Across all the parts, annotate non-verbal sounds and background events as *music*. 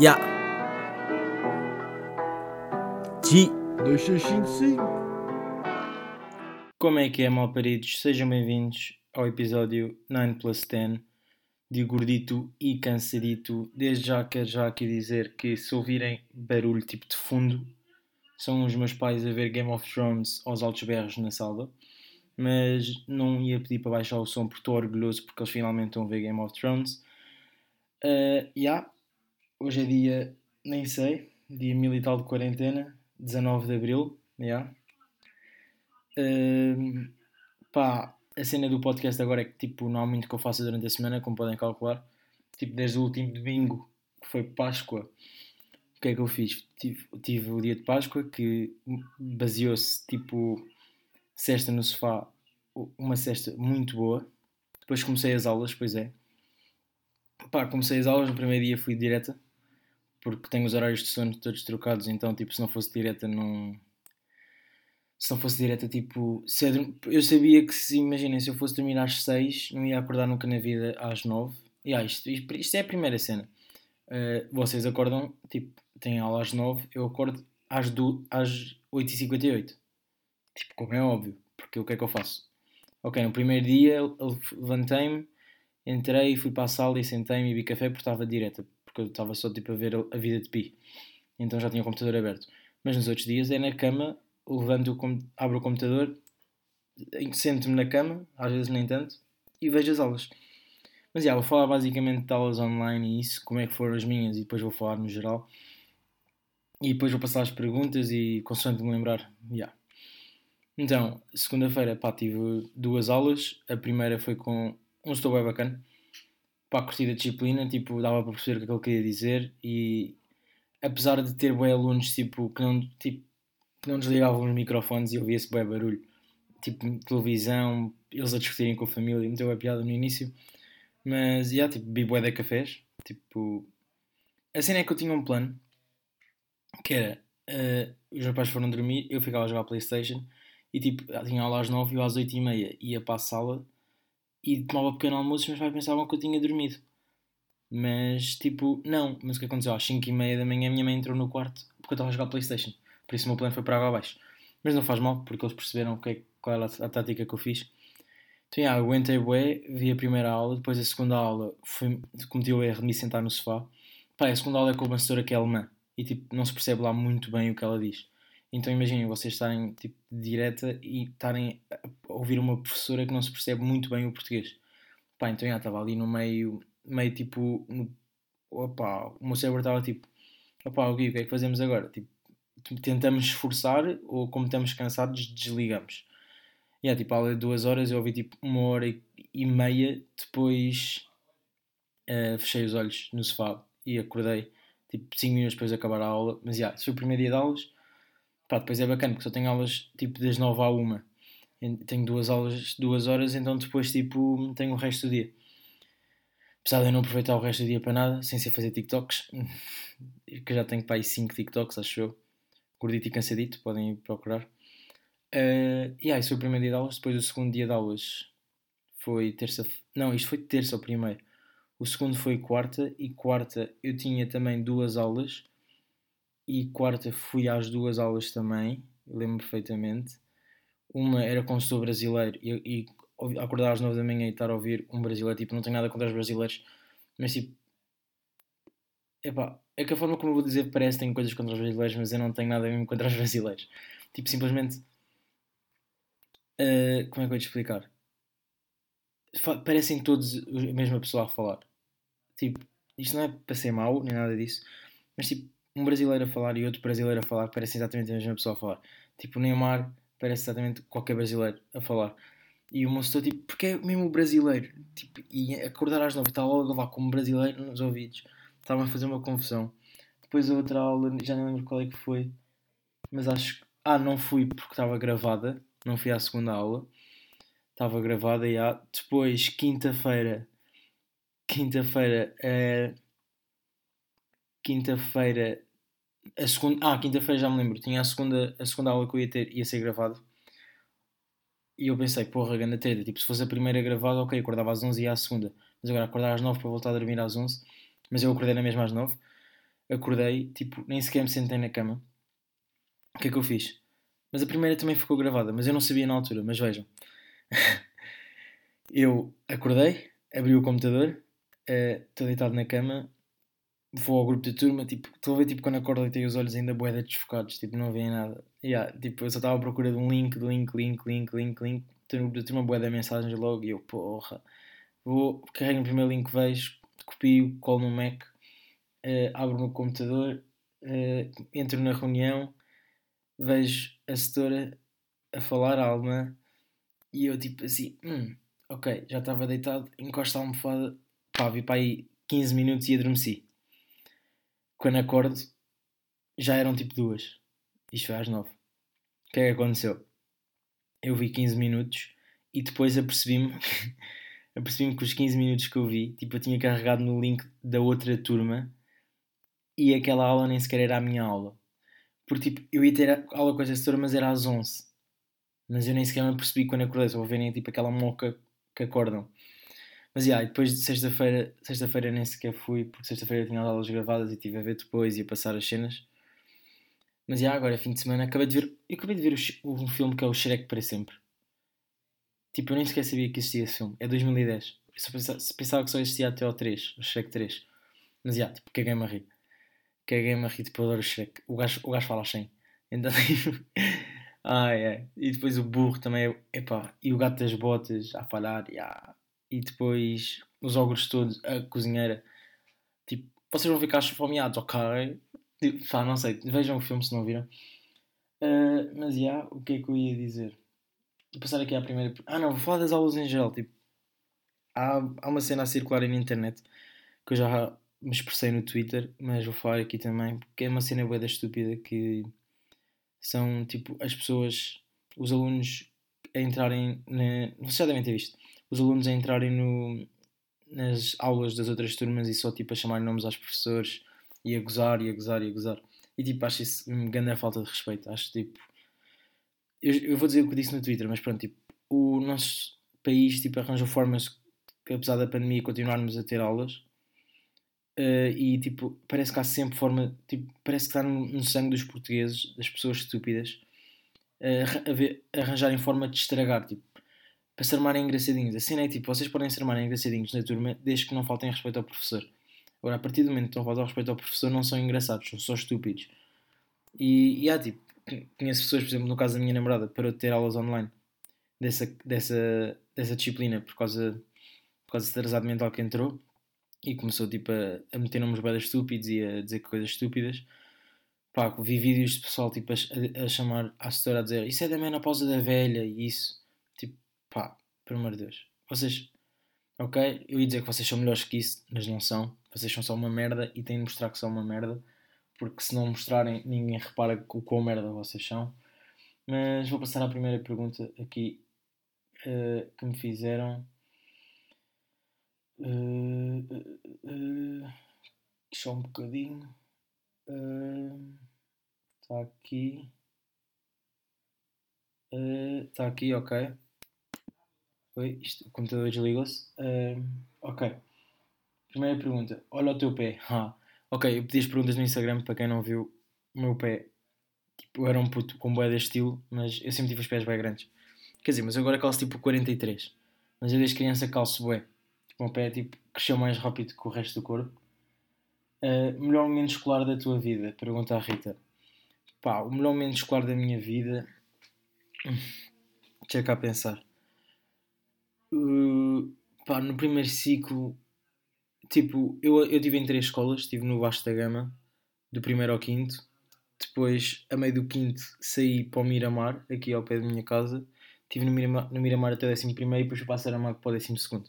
Ya. G. 2655. Como é que é, malparidos? Sejam bem-vindos ao episódio 9 plus 10 de Gordito e Cansadito. Desde já quero já aqui dizer que se ouvirem barulho tipo de fundo, são os meus pais a ver Game of Thrones aos altos berros na sala. Mas não ia pedir para baixar o som porque estou orgulhoso porque eles finalmente estão a ver Game of Thrones. Uh, yeah. Hoje é dia, nem sei, dia mil tal de quarentena, 19 de Abril. Yeah. Uh, pá, a cena do podcast agora é que tipo, não há muito que eu faça durante a semana, como podem calcular. Tipo, desde o último domingo, que foi Páscoa, o que é que eu fiz? Tive, tive o dia de Páscoa que baseou-se tipo cesta no sofá, uma cesta muito boa. Depois comecei as aulas, pois é. Pá, comecei as aulas, no primeiro dia fui direta, porque tenho os horários de sono todos trocados, então tipo, se não fosse direta não se não fosse direta, tipo, cedo, eu sabia que se, imaginem, se eu fosse dormir às 6, não ia acordar nunca na vida às 9. E ah, isto, isto é a primeira cena. Uh, vocês acordam, tipo, têm aula às 9, eu acordo às, do, às 8h58. Tipo, como é óbvio, porque o que é que eu faço? Ok, no primeiro dia levantei-me, entrei, fui para a sala e sentei-me e vi café porque estava direta, porque eu estava só tipo a ver a vida de pi. Então já tinha o computador aberto. Mas nos outros dias é na cama levanto, abro o computador, sento-me na cama, às vezes nem tanto, e vejo as aulas. Mas já, vou falar basicamente de aulas online e isso, como é que foram as minhas, e depois vou falar no geral. E depois vou passar as perguntas e consoante me lembrar, já. Então, segunda-feira, pá, tive duas aulas. A primeira foi com um estou bem bacana. Pá, curti da disciplina, tipo, dava para perceber o que ele queria dizer e apesar de ter bem alunos, tipo, que não, tipo, não desligavam os microfones e ouvia-se bem barulho. Tipo, televisão, eles a discutirem com a família, meteu a piada no início. Mas, já, yeah, tipo, bi bué de cafés. Tipo, a cena é que eu tinha um plano, que era, uh, os pais foram dormir, eu ficava a jogar Playstation, e tipo, tinha aula às 9 e eu às 8 e meia ia para a sala e tomava pequeno almoço os meus pais pensavam que eu tinha dormido. Mas, tipo, não. Mas o que aconteceu? Às 5 e meia da manhã a minha mãe entrou no quarto porque eu estava a jogar Playstation. Por isso o meu plano foi para água abaixo. Mas não faz mal, porque eles perceberam que é, qual era a tática que eu fiz. Então, yeah, aguentei bué, vi a primeira aula, depois a segunda aula fui, cometi o erro de me sentar no sofá. Pá, a segunda aula é com uma senhora que é alemã e tipo, não se percebe lá muito bem o que ela diz. Então imaginem vocês estarem tipo, direta e estarem a ouvir uma professora que não se percebe muito bem o português. Pá, então já estava ali no meio, meio tipo, no, opa, o meu cérebro estava tipo, o que é que fazemos agora? Tipo, tentamos esforçar ou como estamos cansados desligamos. E yeah, tipo, a aula de duas horas eu ouvi tipo uma hora e, meia, depois uh, fechei os olhos no sofá e acordei tipo 5 minutos depois de acabar a aula. Mas já, yeah, foi o primeiro dia de aulas. Pá, depois é bacana porque só tenho aulas tipo das 9 à 1. Tenho duas aulas, duas horas, então depois tipo tenho o resto do dia. Apesar de eu não aproveitar o resto do dia para nada, sem ser fazer TikToks, *laughs* que já tenho para aí 5 TikToks, acho eu gordito e cansadito, podem procurar. Uh, e isso foi o primeiro dia de aulas. Depois o segundo dia de aulas foi terça. Não, isto foi terça o primeiro. O segundo foi quarta. E quarta eu tinha também duas aulas. E quarta fui às duas aulas também. Lembro perfeitamente. Uma era com sou brasileiro. E, e acordar às nove da manhã e estar a ouvir um brasileiro. Tipo, não tenho nada contra os brasileiros. Mas tipo. Epá, é que a forma como eu vou dizer parece que tenho coisas contra os brasileiros, mas eu não tenho nada mesmo contra os brasileiros. Tipo, simplesmente. Uh, como é que eu vou te explicar? Parecem todos a mesma pessoa a falar. Tipo, isto não é para ser mau, nem nada disso, mas tipo, um brasileiro a falar e outro brasileiro a falar parecem exatamente a mesma pessoa a falar. Tipo, o Neymar parece exatamente qualquer brasileiro a falar. E o moço tipo, porque é mesmo o brasileiro? Tipo, e acordar às nove está logo levar como brasileiro nos ouvidos estava a fazer uma confusão. Depois a outra aula, já não lembro qual é que foi, mas acho que. Ah, não fui porque estava gravada, não fui à segunda aula, estava gravada e há. Depois, quinta-feira, quinta-feira, é... quinta-feira, a segunda. Ah, quinta-feira já me lembro, tinha a segunda, a segunda aula que eu ia ter, ia ser gravado. E eu pensei, porra, grande treta, tipo, se fosse a primeira gravada, ok, acordava às 11 e ia à segunda. Mas agora acordar às 9 para voltar a dormir às 11 mas eu acordei na mesma às 9. acordei, tipo, nem sequer me sentei na cama. O que é que eu fiz? Mas a primeira também ficou gravada, mas eu não sabia na altura, mas vejam. *laughs* eu acordei, abri o computador, estou uh, deitado na cama, vou ao grupo de turma, tipo, estou a ver tipo, quando acordo e tenho os olhos ainda boeda desfocados, tipo, não veem nada. Yeah, tipo, eu só estava à procura de um link, link, link, link, link, link, tenho no grupo de turma boeda mensagens logo e eu, porra, vou, carrego no primeiro link que vejo, copio, colo no Mac, uh, abro o meu computador, uh, entro na reunião, vejo a setora a falar a alemã e eu tipo assim, hum, ok, já estava deitado, encosto a almofada, pá, vi para aí 15 minutos e adormeci. Quando acordo, já eram tipo duas. Isto foi às nove. O que é que aconteceu? Eu vi 15 minutos e depois apercebi-me *laughs* apercebi-me que os 15 minutos que eu vi, tipo, eu tinha carregado no link da outra turma e aquela aula nem sequer era a minha aula. Porque, tipo, eu ia ter aula com a gestora, mas era às 11. Mas eu nem sequer me percebi quando acordei, só verem, tipo, aquela moca que acordam. Mas, yeah, depois de sexta-feira, sexta-feira nem sequer fui, porque sexta-feira tinha as aulas gravadas e tive a ver depois e a passar as cenas. Mas, yeah, agora é fim de semana, acabei de ver, eu acabei de ver o, um filme que é o Shrek para sempre. Tipo, eu nem sequer sabia que existia esse filme. É 2010. Eu só pensava, pensava que só existia até ao 3, o Shrek 3. Mas, yeah, tipo, caguei-me a rir caguei-me a rir, tipo, eu adoro o Shrek. O gajo, o gajo fala assim. Então, *laughs* tipo, ai, é. E depois o burro também, epá, e o gato das botas a falar, yeah. E depois os ogros todos, a cozinheira, tipo, vocês vão ficar esfomeados, ok? Tipo, pá, não sei, vejam o filme se não viram. Uh, mas, já, yeah, o que é que eu ia dizer? Vou passar aqui à primeira... Ah, não, vou falar das aulas em gel, tipo, há, há uma cena a circular aí na internet que eu já me expressei no Twitter, mas vou falar aqui também, porque é uma cena boa da estúpida que são tipo as pessoas, os alunos a entrarem na. Vocês já devem ter visto, os alunos a entrarem no, nas aulas das outras turmas e só tipo a chamar nomes aos professores e a gozar e a gozar e a gozar. E tipo, acho isso uma grande falta de respeito. Acho tipo. Eu, eu vou dizer o que disse no Twitter, mas pronto, tipo, o nosso país tipo, arranjou formas que, apesar da pandemia, continuarmos a ter aulas Uh, e tipo, parece que há sempre forma, tipo, parece que está no, no sangue dos portugueses, das pessoas estúpidas, uh, arranjarem forma de estragar, tipo, para se armarem engraçadinhos. Assim é tipo, vocês podem se armarem engraçadinhos na turma desde que não faltem respeito ao professor. Agora, a partir do momento que estão a faltar respeito ao professor, não são engraçados, são só estúpidos. E, e há tipo, conheço pessoas, por exemplo, no caso da minha namorada, para ter aulas online dessa, dessa, dessa disciplina por causa, por causa desse atrasado mental que entrou e começou tipo a, a meter nomes bem estúpidos e a dizer coisas estúpidas. Pá, vi vídeos de pessoal tipo, a, a chamar à assessora a dizer isso é da menopausa da velha e isso. Pelo amor de Deus. Vocês, ok, eu ia dizer que vocês são melhores que isso, mas não são. Vocês são só uma merda e têm de mostrar que são uma merda. Porque se não mostrarem, ninguém repara o quão merda vocês são. Mas vou passar à primeira pergunta aqui uh, que me fizeram. Uh, uh, só um bocadinho. Está aqui. Está aqui, ok. Oi, isto, o computador desligou-se. ok. Primeira pergunta. Olha o teu pé. *laughs* Ah, ok, eu pedi as perguntas no Instagram para quem não viu. O meu pé. Tipo, eu era um puto com boé de estilo, mas eu sempre tive os pés bem grandes. Quer dizer, mas agora calço tipo 43. Mas eu desde criança calço boé o meu pé tipo, cresceu mais rápido que o resto do corpo. Uh, melhor momento escolar da tua vida? Pergunta a Rita. Pá, o melhor momento escolar da minha vida. Deixa cá pensar. Uh, pá, no primeiro ciclo, tipo, eu, eu tive em três escolas. Estive no Vasco da Gama, do primeiro ao quinto. Depois, a meio do quinto, saí para o Miramar, aqui ao pé da minha casa. Estive no Miramar, no Miramar até o décimo primeiro e depois fui para a Saramago para o décimo segundo.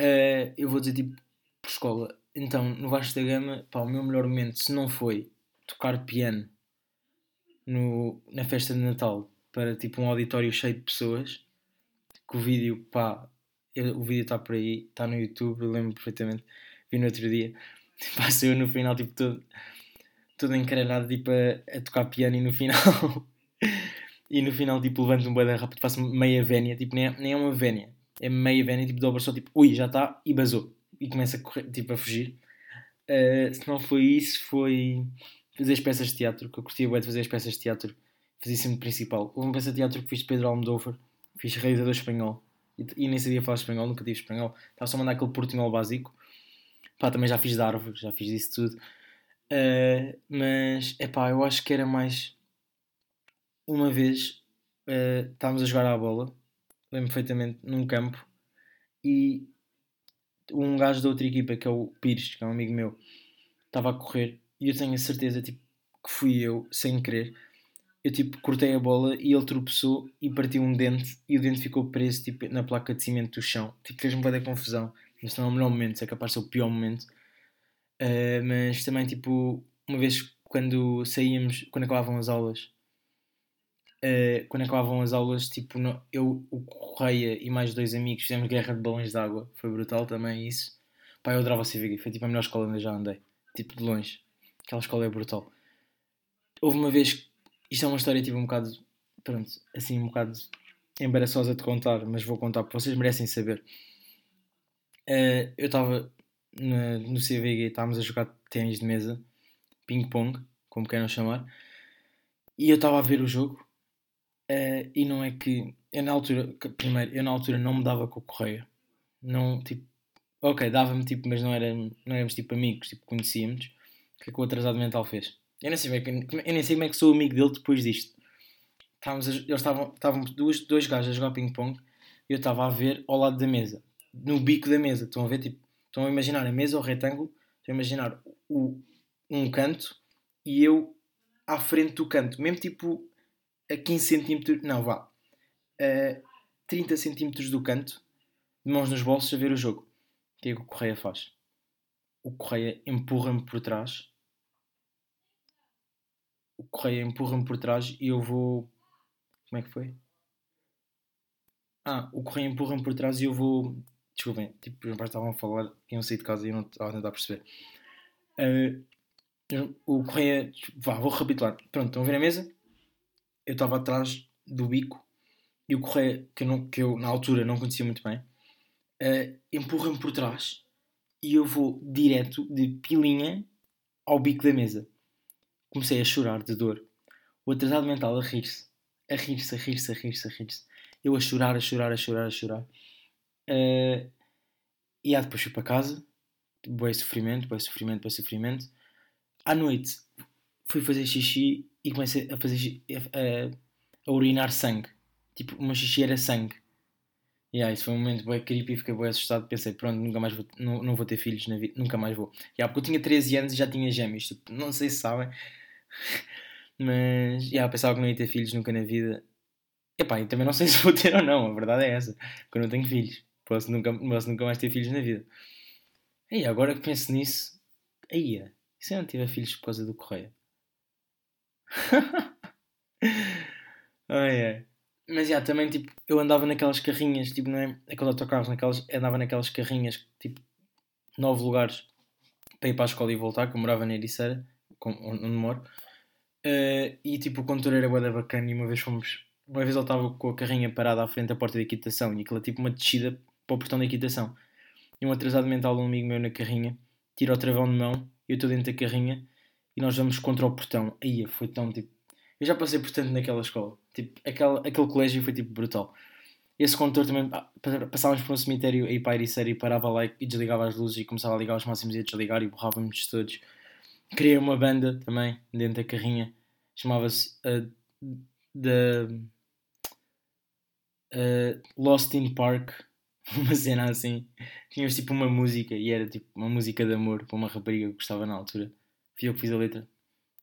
Uh, eu vou dizer tipo por escola. Então, no Vasco da Gama, pá, o meu melhor momento, se não foi tocar piano no, na festa de Natal para tipo um auditório cheio de pessoas, que o vídeo, pá, o vídeo está por aí, está no YouTube, eu lembro perfeitamente, vi no outro dia, *laughs* passei eu no final, tipo, todo, todo encaralhado, tipo, a, a tocar piano e no final. *laughs* e no final, tipo, levanto um boi rápido, faço meia vénia, tipo, nem é, nem é uma vénia, é meia vénia, tipo, dobra só, tipo, ui, já está, e basou. E começa a correr, tipo, a fugir. Uh, se não foi isso, foi fazer as peças de teatro, que eu curtia bem de fazer as peças de teatro. Fazia sempre principal. Houve uma peça de teatro que fiz de Pedro Almodóvar, fiz realizador espanhol. E, e, nem sabia falar espanhol, nunca tive espanhol. Estava só a mandar aquele portunhol básico. Pá, também já fiz de árvore, já fiz isso tudo. Uh, mas, é pá, eu acho que era mais. Uma vez uh, estávamos a jogar à bola, lembro perfeitamente, num campo, e um gajo da outra equipa, que é o Pires, que é um amigo meu, estava a correr e eu tenho a certeza tipo, que fui eu, sem querer. Eu tipo, cortei a bola e ele tropeçou e partiu um dente e o dente ficou preso tipo, na placa de cimento do chão. Tipo, fez-me da confusão. Mas não é o melhor momento, é capaz de ser o pior momento. Uh, mas também, tipo, uma vez quando saíamos, quando acabavam as aulas, uh, quando acabavam as aulas, tipo, no, eu, o Correia e mais dois amigos fizemos guerra de balões de água. Foi brutal também isso. Pá, eu adorava a CVG, foi tipo a melhor escola onde eu já andei. Tipo, de longe. Aquela escola é brutal. Houve uma vez, isto é uma história tipo um bocado, pronto, assim um bocado embaraçosa de contar, mas vou contar porque vocês merecem saber. Uh, eu estava no CVG, estávamos a jogar ténis de mesa, ping-pong, como queiram chamar, e eu estava a ver o jogo, uh, e não é que eu na altura, primeiro, eu na altura não me dava com o Correia, não, tipo, ok, dava-me tipo, mas não, era, não éramos tipo amigos, tipo, conhecíamos, o que é que o atrasado mental fez? Eu nem sei, como é que, eu nem sei como é que sou amigo dele depois disto. Estávamos a, eles estavam, estavam dois, dois gajos a jogar ping-pong e eu estava a ver ao lado da mesa, no bico da mesa. Estão a ver, tipo, estão a imaginar a mesa, o retângulo, estão a imaginar o, um canto e eu à frente do canto, mesmo tipo a 15 centímetros, não, vá, a 30 centímetros do canto, de mãos nos bolsos a ver o jogo. O que é que o Correia faz? O Correia empurra-me por trás o Correia empurra-me por trás e eu vou. Como é que foi? Ah, o Correia empurra-me por trás e eu vou. Desculpem, tipo, os meus pais estavam a falar iam sair de casa e eu não estava a tentar perceber. Uh, o Correia. Vá, vou recapitular. Pronto, estão a ver a mesa? Eu estava atrás do bico e o Correia, que eu, não, que eu na altura não conhecia muito bem, uh, empurra-me por trás e eu vou direto de pilinha ao bico da mesa comecei a chorar de dor. O atrasado mental a rir-se, a rir-se, a rir-se, a rir-se, a rir-se. Eu a chorar, a chorar, a chorar, a chorar. Uh, e aí depois fui para casa, boi sofrimento, boi sofrimento, boi sofrimento. À noite fui fazer xixi e comecei a fazer a, a urinar sangue. Tipo, meu xixi era sangue. E yeah, isso foi um momento bem creepy, fiquei bem assustado. Pensei, pronto, nunca mais vou, não, não vou ter filhos na vida, nunca mais vou. Yeah, porque eu tinha 13 anos e já tinha gêmeos. Tipo, não sei se sabem, mas, yeah, pensava que não ia ter filhos nunca na vida. Epá, e também não sei *laughs* se vou ter ou não, a verdade é essa. Porque eu não tenho filhos. Posso nunca, posso nunca mais ter filhos na vida. E agora que penso nisso, aí, e se eu não tiver filhos por causa do Correia? *laughs* oh, yeah. Mas yeah, também tipo, eu andava naquelas carrinhas, tipo, não é? Aqueles autocarros, naquelas, andava naquelas carrinhas, tipo, nove lugares para ir para a escola e voltar, que eu morava na Ericeira, onde moro. Uh, e tipo, o condutor era boa bacana e uma vez fomos. Uma vez ele estava com a carrinha parada à frente da porta da equitação e aquilo tipo uma descida para o portão da equitação. E um atrasado mental um amigo meu na carrinha tira o travão de mão, eu estou dentro da carrinha e nós vamos contra o portão. Aí foi tão tipo. Eu já passei por tanto naquela escola. Tipo, aquele, aquele colégio foi tipo brutal. Esse condutor também. Ah, passávamos por um cemitério aí para a Ericeira e parava lá e desligava as luzes e começava a ligar os máximos e a desligar e borrávamos todos criei uma banda também dentro da carrinha, chamava-se uh, The uh, Lost in Park, *laughs* uma cena assim. Tínhamos tipo uma música e era tipo uma música de amor para uma rapariga que gostava na altura. Fui eu que fiz a letra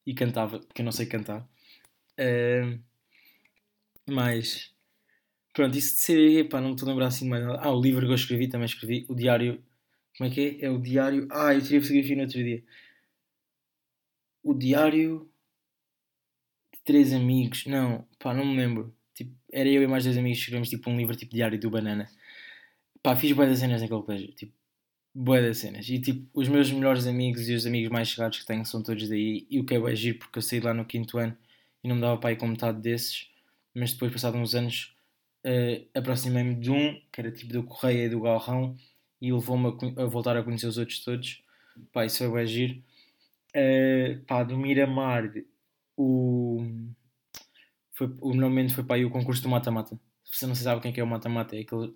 e cantava, que eu não sei cantar. Uh, mas pronto, isso de ser, pá, não me estou a lembrar assim mais nada. Ah, o livro que eu escrevi também escrevi, o diário. Como é que é? É o diário. Ah, eu tirei fotografia no outro dia o diário de três amigos. Não, pá, não me lembro. Tipo, era eu e mais dois amigos que escrevemos tipo um livro tipo diário do Banana. Pá, fiz boas cenas naquele colégio. Tipo, boas cenas. E tipo, os meus melhores amigos e os amigos mais chegados que tenho são todos daí. E o que é giro porque eu saí lá no quinto ano e não me dava para ir com metade desses. Mas depois, passados uns anos, uh, aproximei-me de um que era tipo do Correia e do Galrão e levou-me a, a voltar a conhecer os outros todos Pá, isso foi bem giro. Uh, pá, do Miramar, o, foi, o foi para aí o concurso do mata-mata. Se você não sabe quem é, que é o mata-mata, é aquele.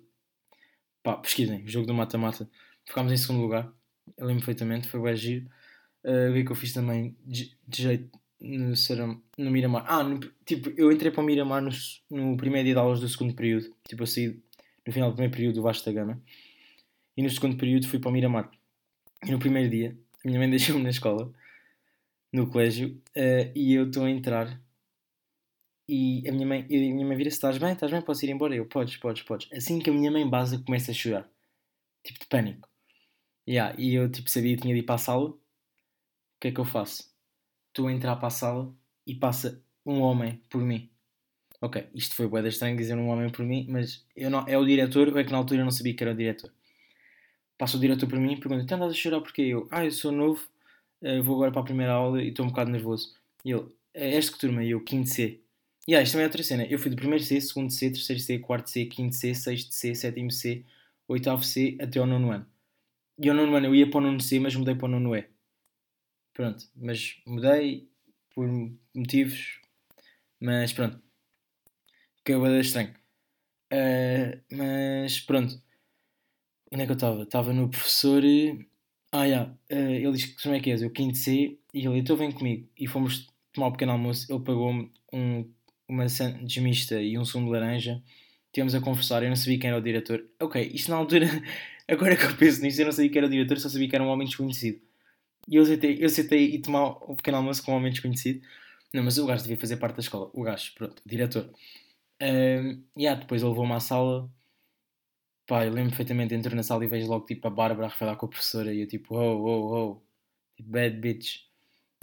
Pá, pesquisem, o jogo do mata-mata. Ficámos em segundo lugar, eu lembro perfeitamente, foi bem giro. Uh, o que que eu fiz também de, de jeito no, no Miramar? Ah, no, tipo, eu entrei para o Miramar no, no primeiro dia de aulas do segundo período. Tipo, eu saí no final do primeiro período do Vasco da Gama. E no segundo período fui para o Miramar. E no primeiro dia, a minha mãe *laughs* deixou-me na escola, no colégio, uh, e eu estou a entrar. E a minha mãe, a minha mãe vira-se: Estás bem? Estás bem? Posso ir embora? Eu: Podes, podes, podes. Assim que a minha mãe base começa a chorar, tipo de pânico. Yeah, e eu tipo, sabia que tinha de ir para a sala. O que é que eu faço? Estou a entrar para a sala e passa um homem por mim. Ok, isto foi boeda estranho dizer um homem por mim, mas eu não, é o diretor, ou é que na altura eu não sabia que era o diretor. Passa o diretor por mim e pergunta: Tu andas a chorar porque eu? Ah, eu sou novo, uh, vou agora para a primeira aula e estou um bocado nervoso. E ele: É este que turma? E eu: Quinto C. E ah, isto também é outra cena. Eu fui do primeiro C, segundo C, terceiro C, quarto C, quinto C, sexto C, sétimo C, oitavo C, até ao nono ano. E ao nono ano eu ia para o nono C, mas mudei para o nono E. Pronto, mas mudei por motivos, mas pronto. Que é estranho. Uh, mas pronto. Onde é que eu estava? Estava no professor. Ah, yeah. Uh, ele disse que como é que és? Eu quinto C e ele, então vem comigo. E fomos tomar um pequeno almoço. Ele pagou-me um, uma sandes mista e um sumo de laranja. Estivemos a conversar. Eu não sabia quem era o diretor. Ok, isto na altura. *laughs* Agora que eu penso nisso, eu não sabia quem era o diretor, só sabia que era um homem desconhecido. E eu aceitei, eu aceitei ir tomar um pequeno almoço com um homem desconhecido. Não, mas o gajo devia fazer parte da escola. O gajo, pronto, diretor. E yeah, depois ele levou-me à sala Pá, eu lembro perfeitamente, entro na sala e vejo logo tipo a Bárbara a falar com a professora e eu tipo, oh, oh, oh, bad bitch.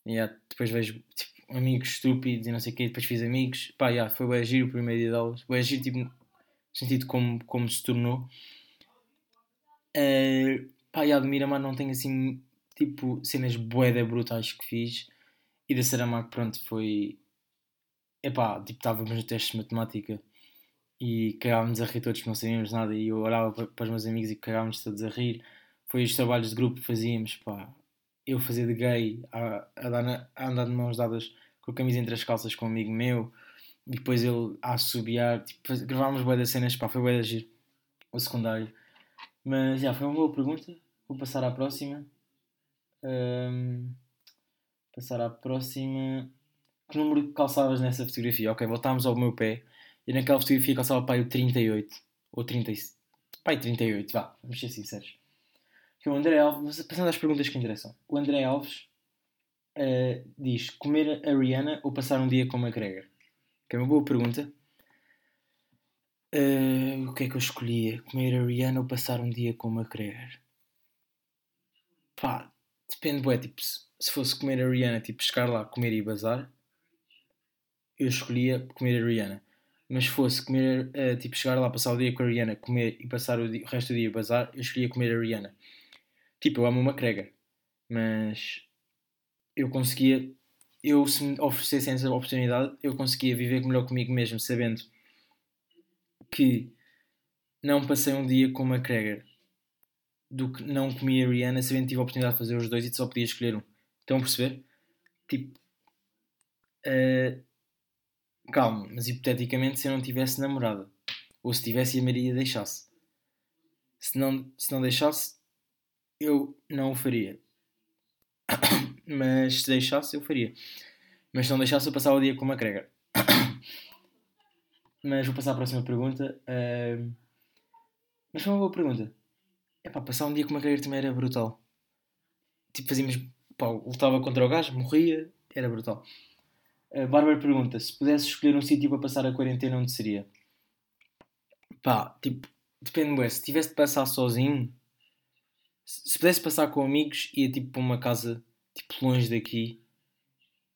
E yeah, depois vejo tipo, amigos estúpidos e não sei o quê, depois fiz amigos. Pá, yeah, foi o agir o primeiro dia de aulas. O agir, tipo, no sentido como, como se tornou. Uh, pá, yeah, do Miramar não tenho assim, tipo, cenas boeda brutais que fiz. E da Saramago, pronto, foi. Epá, tipo, estávamos no teste de matemática e cagávamos a rir todos, não sabíamos nada. E eu olhava para, os meus amigos e cagávamos todos a rir. Foi os trabalhos de grupo que fazíamos, pá. Eu fazia de gay, a, a, na, a andar de mãos dadas com a camisa entre as calças com um amigo meu, e depois ele a assobiar. Tipo, gravámos boas cenas, pá, foi boa de agir o secundário. Mas já, foi uma boa pergunta. Vou passar à próxima. Um, passar à próxima. Que número calçavas nessa fotografia? Ok, voltámos ao meu pé. E naquela fotografia calçava pai o 38. Ou 30. Pai 38, vá, vamos ser sinceros. Que o André Alves, passando às perguntas que interessam. O André Alves uh, diz: comer a Rihanna ou passar um dia com a McGregor? Que é uma boa pergunta. Uh, o que é que eu escolhia? Comer a Rihanna ou passar um dia com a McGregor? Pá, depende, bué, tipo, se, se fosse comer a Rihanna, tipo, chegar lá, comer e bazar, eu escolhia comer a Rihanna mas fosse comer, uh, tipo, chegar lá, passar o dia com a Rihanna, comer e passar o, dia, o resto do dia a bazar, eu escolhia comer a Rihanna. Tipo, eu amo uma crega, mas eu conseguia, eu se me oferecessem essa oportunidade, eu conseguia viver melhor comigo mesmo, sabendo que não passei um dia com uma McGregor do que não comi a Rihanna, sabendo que tive a oportunidade de fazer os dois e só podia escolher um. Estão a perceber? Tipo, uh, Calma, mas hipoteticamente se eu não tivesse namorada. Ou se tivesse e a Maria deixasse. Se não, se não deixasse, eu não o faria. *coughs* mas se deixasse, eu faria. Mas se não deixasse, eu passava o dia com uma crega. *coughs* mas vou passar à próxima pergunta. Mas foi uma boa pergunta. É pá, passar um dia com uma crega também era brutal. Tipo, fazíamos. Pá, lutava contra o gajo, morria, era brutal. A Bárbara pergunta: se pudesse escolher um sítio para passar a quarentena, onde seria? Pá, tipo, depende, ué, se tivesse de passar sozinho, se pudesse passar com amigos, ia tipo para uma casa tipo longe daqui.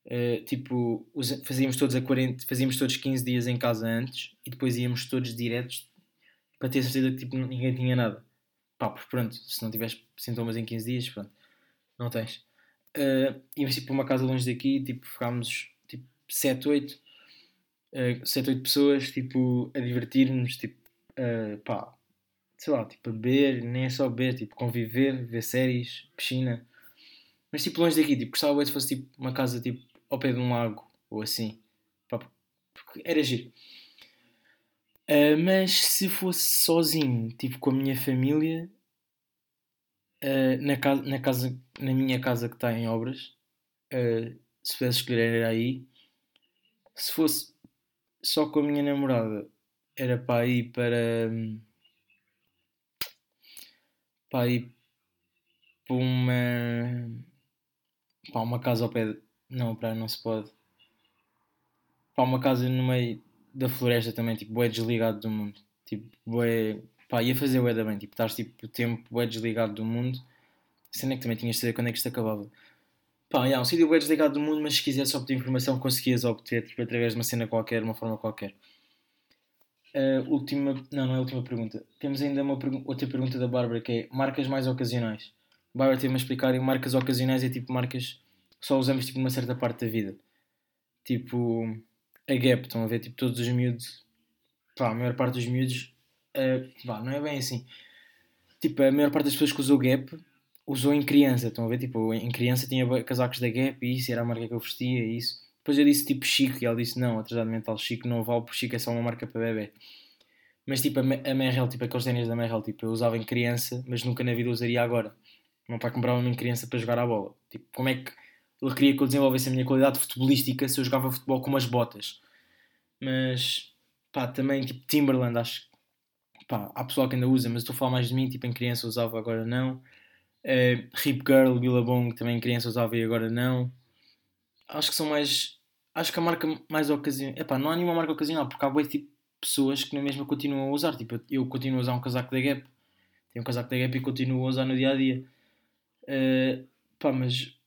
Uh, tipo, fazíamos todos a 40, fazíamos todos 15 dias em casa antes e depois íamos todos diretos para ter certeza que tipo, ninguém tinha nada. Pá, porque pronto, se não tiveres sintomas em 15 dias, pronto, não tens. Uh, íamos tipo para uma casa longe daqui, tipo, ficámos 7, 8, uh, 7, 8 pessoas, tipo, a divertir-nos, tipo, uh, pá, sei lá, tipo, a beber, nem é só beber, tipo, conviver, ver séries, piscina. Mas tipo longe daqui, tipo, gostava se fosse tipo uma casa tipo ao pé de um lago ou assim. Pá, porque era giro. Uh, mas se fosse sozinho, tipo com a minha família, uh, na, casa, na, casa, na minha casa que está em obras, uh, se pudesse escolher era aí. Se fosse só com a minha namorada, era para ir para. para ir para uma. para uma casa ao pé. De, não, para não se pode. Para uma casa no meio da floresta também, tipo, é desligado do mundo. Tipo, é. pá, ia fazer o bem, tipo, estás tipo o tempo é desligado do mundo. Sendo é que também tinhas de saber quando é que isto acabava. Pá, yeah, um sítio bem desligado do mundo, mas se quisesse obter informação, conseguias obter tipo, através de uma cena qualquer, uma forma qualquer. Uh, última, não, não é a última pergunta. Temos ainda uma outra pergunta da Bárbara que é marcas mais ocasionais. A Bárbara teve-me a explicar e marcas ocasionais é tipo marcas que só usamos tipo numa certa parte da vida. Tipo a Gap, estão a ver? Tipo todos os miúdos, pá, a maior parte dos miúdos, uh, pá, não é bem assim. Tipo, a maior parte das pessoas que usou Gap usou em criança, estão a ver? Tipo, em criança tinha casacos da Gap e isso era a marca que eu vestia e isso. Depois eu disse tipo Chico e ela disse não, atrasado mental, Chico não vale porque Chico é só uma marca para bebê. Mas tipo, a Merrell, tipo aqueles ténis da Merrell, tipo, eu usava em criança, mas nunca na vida usaria agora. O meu pai comprava-me em criança para jogar a bola. Tipo, como é que ele queria que eu desenvolvesse a minha qualidade futebolística se eu jogava futebol com umas botas? Mas, pá, também, tipo, Timberland, acho pá, há pessoal que ainda usa, mas estou a falar mais de mim, tipo, em criança usava, agora não. Uh, Rip Girl, Billabong também criança usava e agora não. Acho que são mais. Acho que a marca mais ocasional. Epá, não há nenhuma marca ocasional, porque há bem tipo pessoas que na mesma continuam a usar. Tipo, eu continuo a usar um casaco da Gap. Tenho um casaco da Gap e continuo a usar no dia a dia. Uh, pá, mas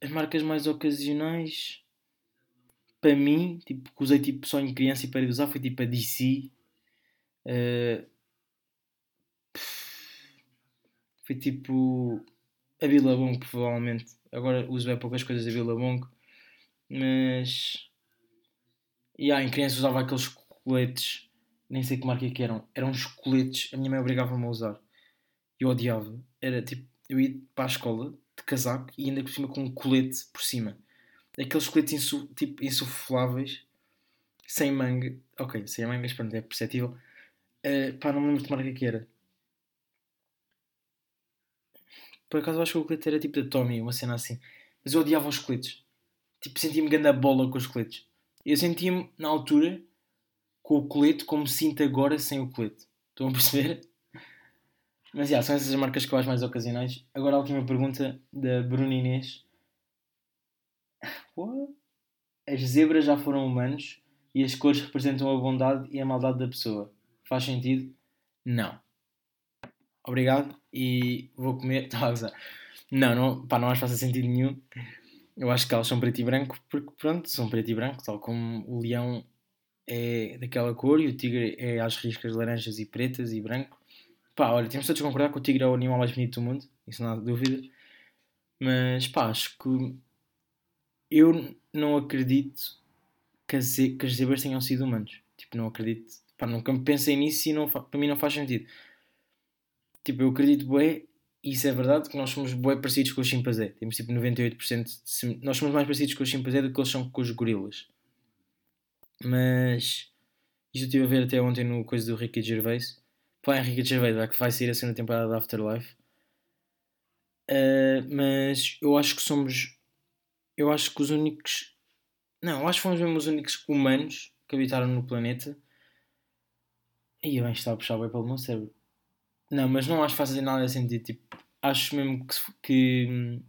as marcas mais ocasionais para mim, tipo, que usei tipo, só em criança e para usar foi tipo a DC. Uh, foi tipo a Billabong, provavelmente. Agora uso bem poucas coisas da Billabong, mas. E yeah, em criança usava aqueles coletes, nem sei que marca é que eram. Eram uns coletes, a minha mãe obrigava-me a usar. Eu odiava. Era tipo, eu ia para a escola de casaco e ainda por cima com um colete por cima. Aqueles coletes insu, tipo, insufláveis, sem manga. Ok, sem mangas, pronto, é perceptível. Uh, pá, não me lembro de marca que era. Por acaso acho que o colete era tipo da Tommy, uma cena assim. Mas eu odiava os coletes. Tipo, sentia-me grande a bola com os coletes. Eu sentia-me, na altura, com o colete como sinto agora sem o colete. Estão a perceber? Mas, já, são essas as marcas que eu acho mais ocasionais. Agora a última pergunta da Bruna Inês. *laughs* What? As zebras já foram humanos e as cores representam a bondade e a maldade da pessoa. Faz sentido? Não obrigado e vou comer. Estava a usar. Não, não, pá, não acho que faça sentido nenhum. Eu acho que elas são preto e branco, porque pronto, são preto e branco, tal como o leão é daquela cor e o tigre é às riscas laranjas e pretas e branco. Pá, olha, temos todos a concordar que o tigre é o animal mais bonito do mundo, isso não há dúvida. Mas pá, acho que eu não acredito que as, que as zebras tenham sido humanos. Tipo, não acredito. Pá, nunca pensei nisso e não, para mim não faz sentido. Tipo, eu acredito bué, e isso é verdade, que nós somos bué parecidos com os chimpanzé. Temos tipo 98% de... Nós somos mais parecidos com os chimpanzé do que eles são com os gorilas. Mas... Isto eu estive a ver até ontem no coisa do Ricky Gervais. Pá, Ricky Gervais, vai que vai sair a segunda temporada da Afterlife. Uh, mas eu acho que somos... Eu acho que os únicos... Não, eu acho que fomos mesmo os únicos humanos que habitaram no planeta. E eu bem estava a puxar bem pelo meu cérebro não, mas não acho que faça nada sentido. Tipo, acho mesmo que, que hum,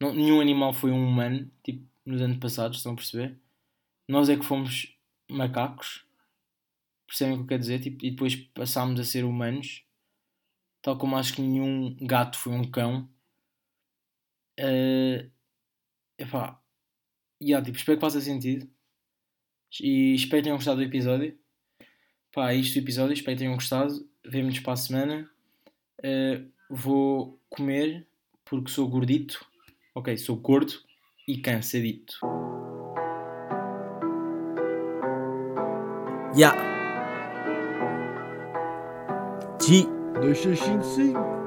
não, nenhum animal foi um humano, tipo, nos anos passados, estão a perceber? Nós é que fomos macacos, percebem o que eu quero dizer? Tipo, e depois passámos a ser humanos, tal como acho que nenhum gato foi um cão. Uh, epá, yeah, tipo, espero que faça sentido. E espero que tenham gostado do episódio. Pá, é isto do episódio, espero que tenham gostado. Vemo-nos para a semana. Uh, vou comer porque sou gordito. Ok, sou gordo e cansadito. Ya. Yeah. G. 2655.